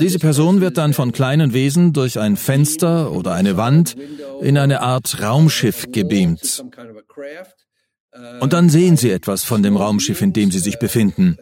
Diese Person wird dann von kleinen Wesen durch ein Fenster oder eine Wand in eine Art Raumschiff gebeamt. Und dann sehen sie etwas von dem Raumschiff, in dem sie sich befinden.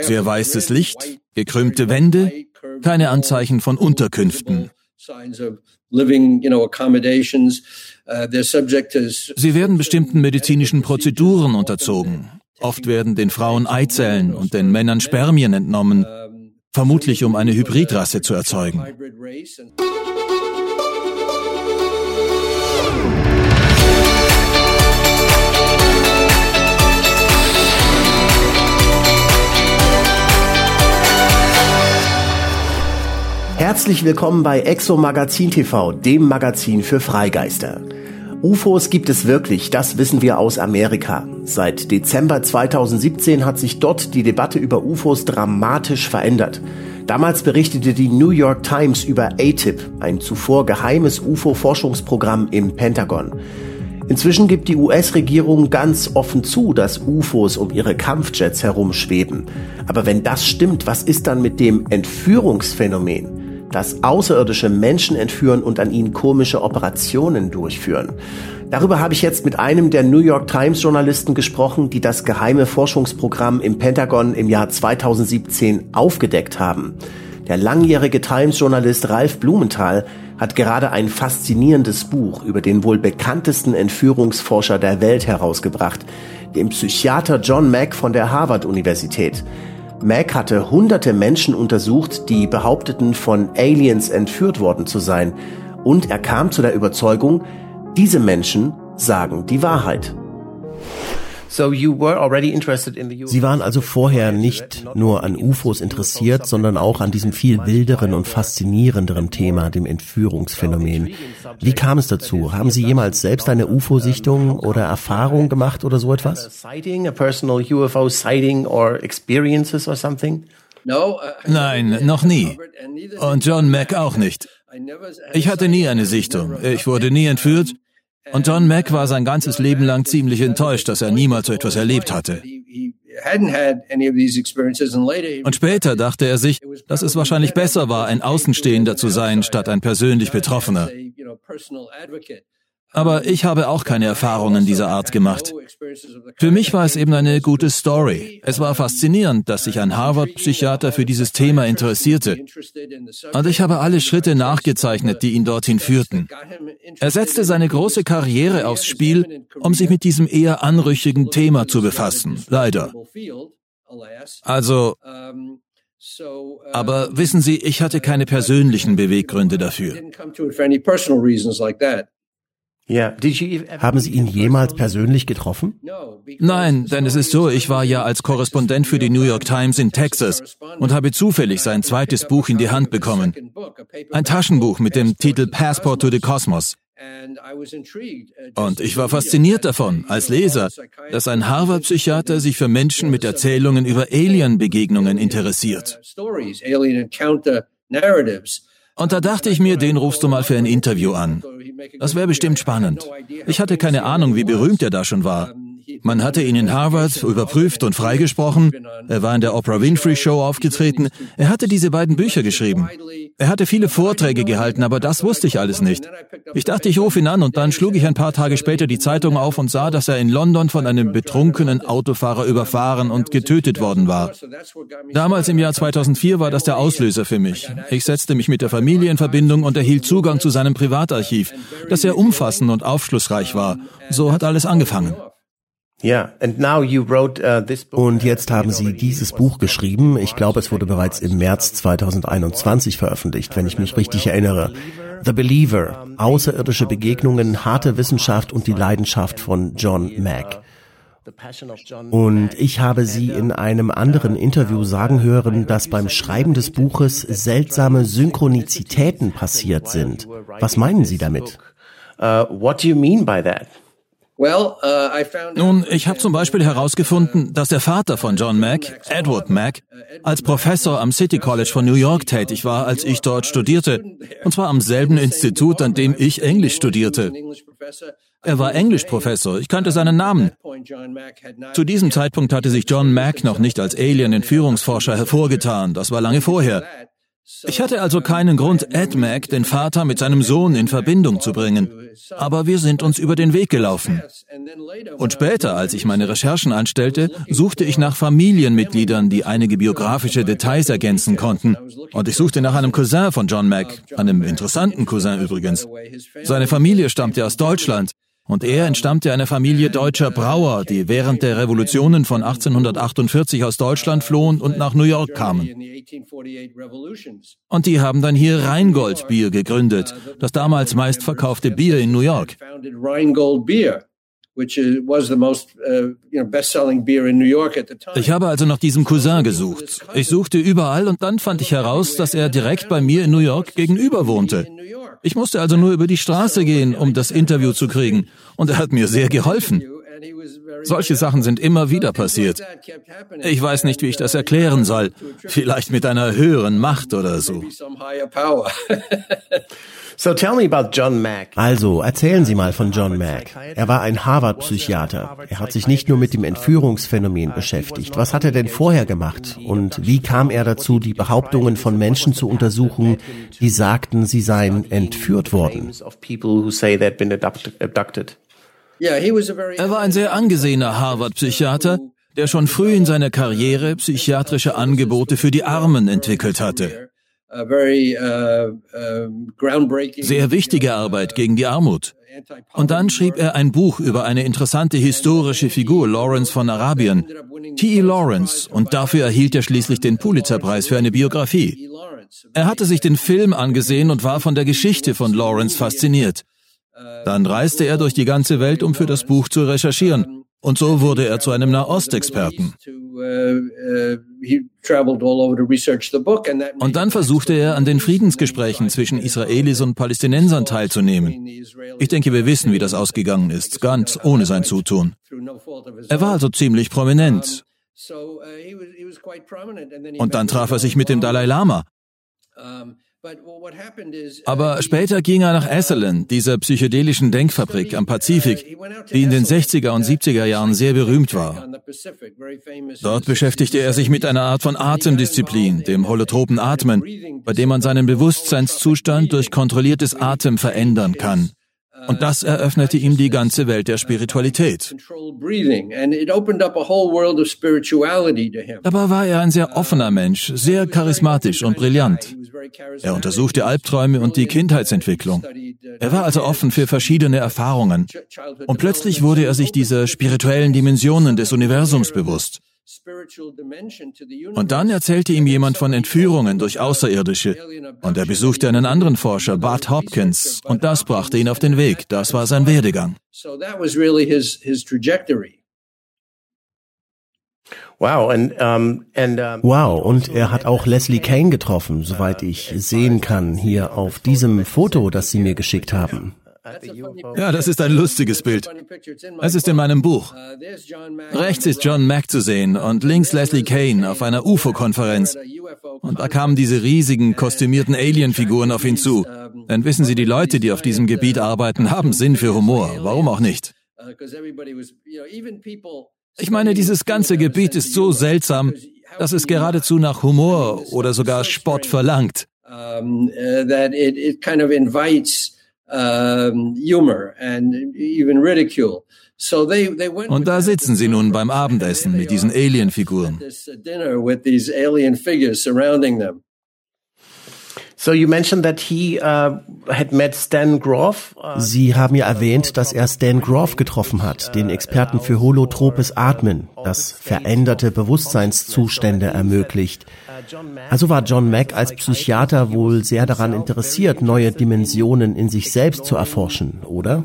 Sehr weißes Licht, gekrümmte Wände, keine Anzeichen von Unterkünften. Sie werden bestimmten medizinischen Prozeduren unterzogen. Oft werden den Frauen Eizellen und den Männern Spermien entnommen, vermutlich um eine Hybridrasse zu erzeugen. Herzlich willkommen bei Exo Magazin TV, dem Magazin für Freigeister. UFOs gibt es wirklich, das wissen wir aus Amerika. Seit Dezember 2017 hat sich dort die Debatte über UFOs dramatisch verändert. Damals berichtete die New York Times über ATIP, ein zuvor geheimes UFO-Forschungsprogramm im Pentagon. Inzwischen gibt die US-Regierung ganz offen zu, dass UFOs um ihre Kampfjets herumschweben. Aber wenn das stimmt, was ist dann mit dem Entführungsphänomen? Dass Außerirdische Menschen entführen und an ihnen komische Operationen durchführen. Darüber habe ich jetzt mit einem der New York Times Journalisten gesprochen, die das geheime Forschungsprogramm im Pentagon im Jahr 2017 aufgedeckt haben. Der langjährige Times-Journalist Ralf Blumenthal hat gerade ein faszinierendes Buch über den wohl bekanntesten Entführungsforscher der Welt herausgebracht, den Psychiater John Mack von der Harvard-Universität. Mac hatte hunderte Menschen untersucht, die behaupteten, von Aliens entführt worden zu sein. Und er kam zu der Überzeugung, diese Menschen sagen die Wahrheit. Sie waren also vorher nicht nur an UFOs interessiert, sondern auch an diesem viel wilderen und faszinierenderen Thema, dem Entführungsphänomen. Wie kam es dazu? Haben Sie jemals selbst eine UFO-Sichtung oder Erfahrung gemacht oder so etwas? Nein, noch nie. Und John Mack auch nicht. Ich hatte nie eine Sichtung. Ich wurde nie entführt und John Mack war sein ganzes Leben lang ziemlich enttäuscht, dass er niemals so etwas erlebt hatte. Und später dachte er sich, dass es wahrscheinlich besser war, ein Außenstehender zu sein, statt ein persönlich Betroffener. Aber ich habe auch keine Erfahrungen dieser Art gemacht. Für mich war es eben eine gute Story. Es war faszinierend, dass sich ein Harvard-Psychiater für dieses Thema interessierte. Und ich habe alle Schritte nachgezeichnet, die ihn dorthin führten. Er setzte seine große Karriere aufs Spiel, um sich mit diesem eher anrüchigen Thema zu befassen. Leider. Also, aber wissen Sie, ich hatte keine persönlichen Beweggründe dafür. Haben Sie ihn jemals persönlich getroffen? Nein, denn es ist so, ich war ja als Korrespondent für die New York Times in Texas und habe zufällig sein zweites Buch in die Hand bekommen. Ein Taschenbuch mit dem Titel Passport to the Cosmos. Und ich war fasziniert davon, als Leser, dass ein Harvard-Psychiater sich für Menschen mit Erzählungen über Alien-Begegnungen interessiert. Und da dachte ich mir, den rufst du mal für ein Interview an. Das wäre bestimmt spannend. Ich hatte keine Ahnung, wie berühmt er da schon war. Man hatte ihn in Harvard überprüft und freigesprochen. Er war in der Oprah Winfrey Show aufgetreten. Er hatte diese beiden Bücher geschrieben. Er hatte viele Vorträge gehalten, aber das wusste ich alles nicht. Ich dachte, ich rufe ihn an und dann schlug ich ein paar Tage später die Zeitung auf und sah, dass er in London von einem betrunkenen Autofahrer überfahren und getötet worden war. Damals im Jahr 2004 war das der Auslöser für mich. Ich setzte mich mit der Familie in Verbindung und erhielt Zugang zu seinem Privatarchiv, das sehr umfassend und aufschlussreich war. So hat alles angefangen. Uh, und jetzt haben Sie dieses Buch geschrieben. Ich glaube, es wurde bereits im März 2021 veröffentlicht, wenn ich mich richtig erinnere. The Believer, außerirdische Begegnungen, harte Wissenschaft und die Leidenschaft von John Mack. Und ich habe Sie in einem anderen Interview sagen hören, dass beim Schreiben des Buches seltsame Synchronizitäten passiert sind. Was meinen Sie damit? Uh, what do you mean by that? Uh, Nun, ich habe zum Beispiel herausgefunden, dass der Vater von John Mack, Edward Mack, als Professor am City College von New York tätig war, als ich dort studierte. Und zwar am selben Institut, an dem ich Englisch studierte. Er war Englischprofessor, ich kannte seinen Namen. Zu diesem Zeitpunkt hatte sich John Mack noch nicht als Alien-Entführungsforscher hervorgetan, das war lange vorher. Ich hatte also keinen Grund, Ed Mac, den Vater, mit seinem Sohn in Verbindung zu bringen. Aber wir sind uns über den Weg gelaufen. Und später, als ich meine Recherchen anstellte, suchte ich nach Familienmitgliedern, die einige biografische Details ergänzen konnten. Und ich suchte nach einem Cousin von John Mack, einem interessanten Cousin übrigens. Seine Familie stammte aus Deutschland. Und er entstammte einer Familie deutscher Brauer, die während der Revolutionen von 1848 aus Deutschland flohen und nach New York kamen. Und die haben dann hier Rheingold Bier gegründet, das damals meistverkaufte Bier in New York. Ich habe also nach diesem Cousin gesucht. Ich suchte überall und dann fand ich heraus, dass er direkt bei mir in New York gegenüber wohnte. Ich musste also nur über die Straße gehen, um das Interview zu kriegen. Und er hat mir sehr geholfen. Solche Sachen sind immer wieder passiert. Ich weiß nicht, wie ich das erklären soll. Vielleicht mit einer höheren Macht oder so. So tell me about John Mack. Also, erzählen Sie mal von John Mack. Er war ein Harvard-Psychiater. Er hat sich nicht nur mit dem Entführungsphänomen beschäftigt. Was hat er denn vorher gemacht? Und wie kam er dazu, die Behauptungen von Menschen zu untersuchen, die sagten, sie seien entführt worden? Er war ein sehr angesehener Harvard-Psychiater, der schon früh in seiner Karriere psychiatrische Angebote für die Armen entwickelt hatte. Uh, Sehr wichtige Arbeit gegen die Armut. Und dann schrieb er ein Buch über eine interessante historische Figur, Lawrence von Arabien, T.E. Lawrence, und dafür erhielt er schließlich den Pulitzerpreis für eine Biografie. Er hatte sich den Film angesehen und war von der Geschichte von Lawrence fasziniert. Dann reiste er durch die ganze Welt, um für das Buch zu recherchieren. Und so wurde er zu einem Nahostexperten. Und dann versuchte er, an den Friedensgesprächen zwischen Israelis und Palästinensern teilzunehmen. Ich denke, wir wissen, wie das ausgegangen ist, ganz ohne sein Zutun. Er war also ziemlich prominent. Und dann traf er sich mit dem Dalai Lama. Aber später ging er nach Esalen, dieser psychedelischen Denkfabrik am Pazifik, die in den 60er und 70er Jahren sehr berühmt war. Dort beschäftigte er sich mit einer Art von Atemdisziplin, dem holotropen Atmen, bei dem man seinen Bewusstseinszustand durch kontrolliertes Atem verändern kann. Und das eröffnete ihm die ganze Welt der Spiritualität. Dabei war er ein sehr offener Mensch, sehr charismatisch und brillant. Er untersuchte Albträume und die Kindheitsentwicklung. Er war also offen für verschiedene Erfahrungen. Und plötzlich wurde er sich dieser spirituellen Dimensionen des Universums bewusst. Und dann erzählte ihm jemand von Entführungen durch Außerirdische. Und er besuchte einen anderen Forscher, Bart Hopkins, und das brachte ihn auf den Weg. Das war sein Werdegang. Wow, und er hat auch Leslie Kane getroffen, soweit ich sehen kann, hier auf diesem Foto, das Sie mir geschickt haben. Ja, das ist ein lustiges Bild. Es ist in meinem Buch. Rechts ist John Mack zu sehen und links Leslie Kane auf einer UFO-Konferenz. Und da kamen diese riesigen, kostümierten Alien-Figuren auf ihn zu. Denn wissen Sie, die Leute, die auf diesem Gebiet arbeiten, haben Sinn für Humor. Warum auch nicht? Ich meine, dieses ganze Gebiet ist so seltsam, dass es geradezu nach Humor oder sogar Spott verlangt. Um, uh, that it, it kind of invites um, humor and even ridicule. So they, they went Und da sitzen sie nun beim Abendessen mit diesen Alien-Figuren. So you mentioned that he uh, had met Stan Groff. Uh, Sie haben ja erwähnt, dass er Stan Groff getroffen hat, den Experten für holotropes Atmen, das veränderte Bewusstseinszustände ermöglicht. Also war John Mack als Psychiater wohl sehr daran interessiert, neue Dimensionen in sich selbst zu erforschen, oder?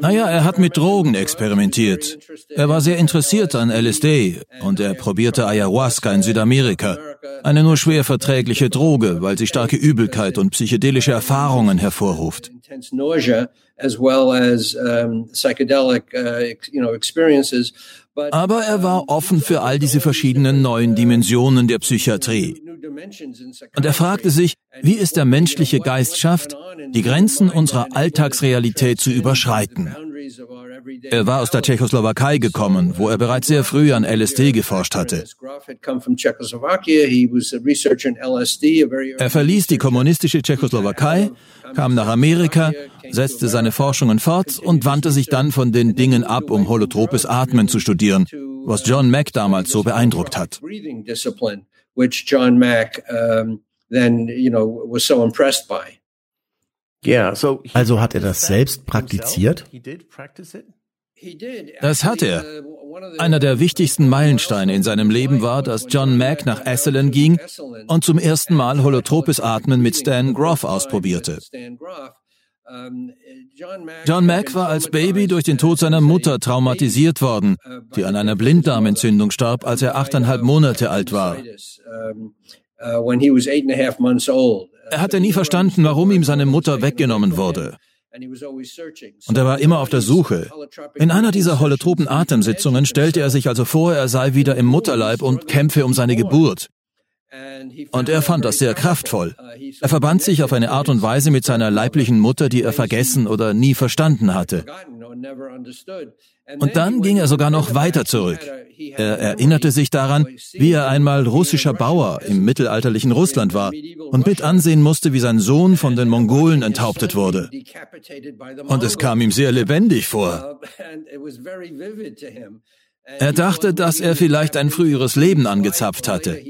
Naja, er hat mit Drogen experimentiert. Er war sehr interessiert an LSD und er probierte Ayahuasca in Südamerika. Eine nur schwer verträgliche Droge, weil sie starke Übelkeit und psychedelische Erfahrungen hervorruft. Aber er war offen für all diese verschiedenen neuen Dimensionen der Psychiatrie. Und er fragte sich, wie es der menschliche Geist schafft, die Grenzen unserer Alltagsrealität zu überschreiten. Er war aus der Tschechoslowakei gekommen, wo er bereits sehr früh an LSD geforscht hatte. Er verließ die kommunistische Tschechoslowakei, kam nach Amerika, setzte seine Forschungen fort und wandte sich dann von den Dingen ab, um holotropes Atmen zu studieren, was John Mack damals so beeindruckt hat. Also hat er das selbst praktiziert? Das hat er. Einer der wichtigsten Meilensteine in seinem Leben war, dass John Mack nach Esalen ging und zum ersten Mal holotropes Atmen mit Stan Groff ausprobierte. John Mack war als Baby durch den Tod seiner Mutter traumatisiert worden, die an einer Blinddarmentzündung starb, als er achteinhalb Monate alt war. Er hatte nie verstanden, warum ihm seine Mutter weggenommen wurde. Und er war immer auf der Suche. In einer dieser holotropen Atemsitzungen stellte er sich also vor, er sei wieder im Mutterleib und kämpfe um seine Geburt. Und er fand das sehr kraftvoll. Er verband sich auf eine Art und Weise mit seiner leiblichen Mutter, die er vergessen oder nie verstanden hatte. Und dann ging er sogar noch weiter zurück. Er erinnerte sich daran, wie er einmal russischer Bauer im mittelalterlichen Russland war und mit ansehen musste, wie sein Sohn von den Mongolen enthauptet wurde. Und es kam ihm sehr lebendig vor. Er dachte, dass er vielleicht ein früheres Leben angezapft hatte.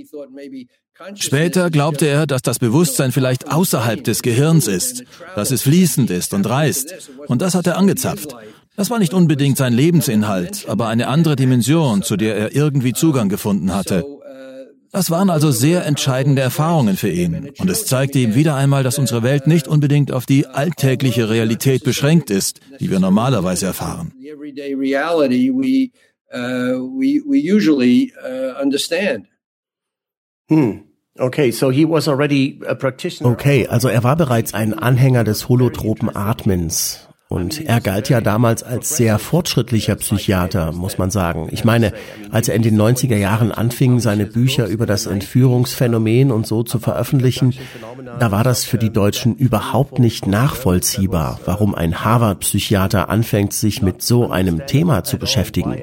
Später glaubte er, dass das Bewusstsein vielleicht außerhalb des Gehirns ist, dass es fließend ist und reißt. Und das hat er angezapft. Das war nicht unbedingt sein Lebensinhalt, aber eine andere Dimension, zu der er irgendwie Zugang gefunden hatte. Das waren also sehr entscheidende Erfahrungen für ihn. Und es zeigte ihm wieder einmal, dass unsere Welt nicht unbedingt auf die alltägliche Realität beschränkt ist, die wir normalerweise erfahren. Hm. Okay, so he was already a practitioner. Okay, also er war bereits ein Anhänger des holotropen Atmens. Und er galt ja damals als sehr fortschrittlicher Psychiater, muss man sagen. Ich meine, als er in den 90er Jahren anfing, seine Bücher über das Entführungsphänomen und so zu veröffentlichen, da war das für die Deutschen überhaupt nicht nachvollziehbar, warum ein Harvard-Psychiater anfängt, sich mit so einem Thema zu beschäftigen.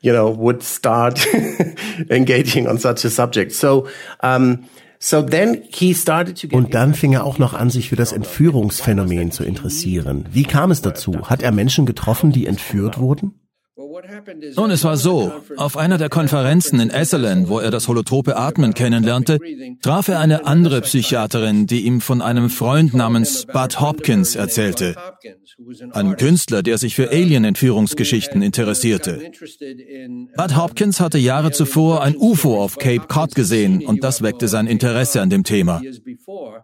You know, would start engaging on such a subject. So, um, und dann fing er auch noch an, sich für das Entführungsphänomen zu interessieren. Wie kam es dazu? Hat er Menschen getroffen, die entführt wurden? Nun, es war so. Auf einer der Konferenzen in Esselen, wo er das holotrope Atmen kennenlernte, traf er eine andere Psychiaterin, die ihm von einem Freund namens Bud Hopkins erzählte. Einem Künstler, der sich für Alien-Entführungsgeschichten interessierte. Bud Hopkins hatte Jahre zuvor ein UFO auf Cape Cod gesehen und das weckte sein Interesse an dem Thema.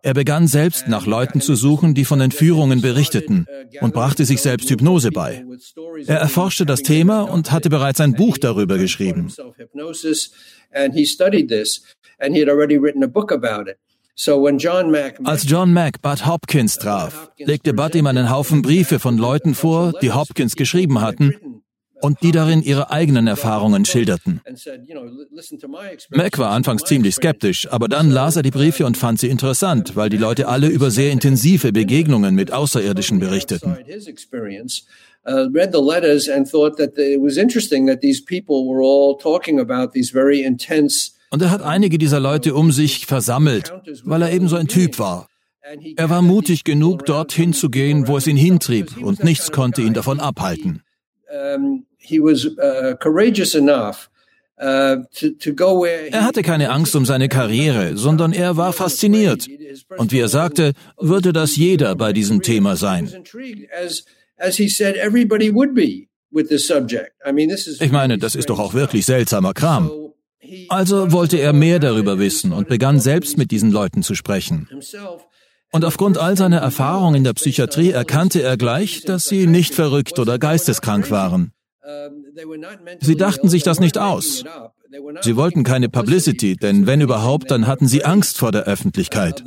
Er begann selbst nach Leuten zu suchen, die von Entführungen berichteten und brachte sich selbst Hypnose bei. Er erforschte das Thema und hatte bereits ein Buch darüber geschrieben. Als John Mack Bud Hopkins traf, legte Bud ihm einen Haufen Briefe von Leuten vor, die Hopkins geschrieben hatten und die darin ihre eigenen Erfahrungen schilderten. Mac war anfangs ziemlich skeptisch, aber dann las er die Briefe und fand sie interessant, weil die Leute alle über sehr intensive Begegnungen mit Außerirdischen berichteten. Uh, read the letters and thought that it was interesting that these people were all talking about these very intense und er hat einige dieser Leute um sich versammelt, weil er eben so ein Typ war. Er war mutig genug, dorthin zu gehen, wo es ihn hintrieb, und nichts konnte ihn davon abhalten. Uh, uh, er hatte keine Angst um seine Karriere, sondern er war fasziniert. Und wie er sagte, würde das jeder bei diesem Thema sein. Ich meine, das ist doch auch wirklich seltsamer Kram. Also wollte er mehr darüber wissen und begann selbst mit diesen Leuten zu sprechen. Und aufgrund all seiner Erfahrung in der Psychiatrie erkannte er gleich, dass sie nicht verrückt oder geisteskrank waren. Sie dachten sich das nicht aus. Sie wollten keine Publicity, denn wenn überhaupt, dann hatten sie Angst vor der Öffentlichkeit.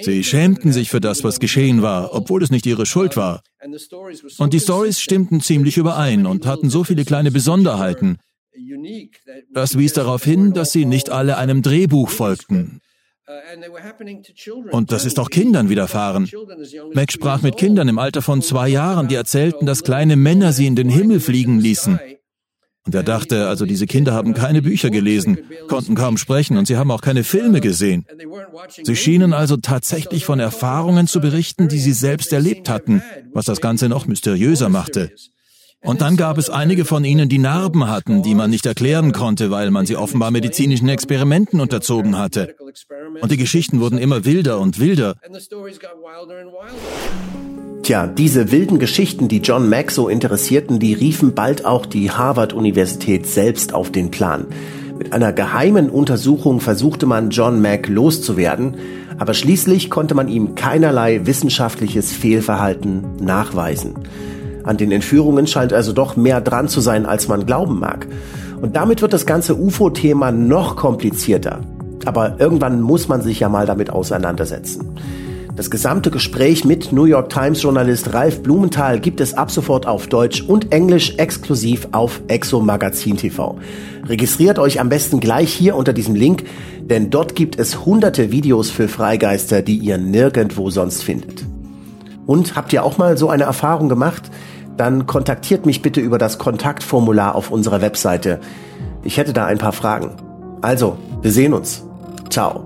Sie schämten sich für das, was geschehen war, obwohl es nicht ihre Schuld war. Und die Stories stimmten ziemlich überein und hatten so viele kleine Besonderheiten. Das wies darauf hin, dass sie nicht alle einem Drehbuch folgten. Und das ist auch Kindern widerfahren. Mac sprach mit Kindern im Alter von zwei Jahren, die erzählten, dass kleine Männer sie in den Himmel fliegen ließen. Und er dachte, also diese Kinder haben keine Bücher gelesen, konnten kaum sprechen und sie haben auch keine Filme gesehen. Sie schienen also tatsächlich von Erfahrungen zu berichten, die sie selbst erlebt hatten, was das Ganze noch mysteriöser machte. Und dann gab es einige von ihnen, die Narben hatten, die man nicht erklären konnte, weil man sie offenbar medizinischen Experimenten unterzogen hatte. Und die Geschichten wurden immer wilder und wilder. Tja, diese wilden Geschichten, die John Mack so interessierten, die riefen bald auch die Harvard-Universität selbst auf den Plan. Mit einer geheimen Untersuchung versuchte man John Mack loszuwerden, aber schließlich konnte man ihm keinerlei wissenschaftliches Fehlverhalten nachweisen. An den Entführungen scheint also doch mehr dran zu sein, als man glauben mag. Und damit wird das ganze UFO-Thema noch komplizierter. Aber irgendwann muss man sich ja mal damit auseinandersetzen. Das gesamte Gespräch mit New York Times Journalist Ralf Blumenthal gibt es ab sofort auf Deutsch und Englisch exklusiv auf Exo Magazin TV. Registriert euch am besten gleich hier unter diesem Link, denn dort gibt es hunderte Videos für Freigeister, die ihr nirgendwo sonst findet. Und habt ihr auch mal so eine Erfahrung gemacht? Dann kontaktiert mich bitte über das Kontaktformular auf unserer Webseite. Ich hätte da ein paar Fragen. Also, wir sehen uns. Ciao.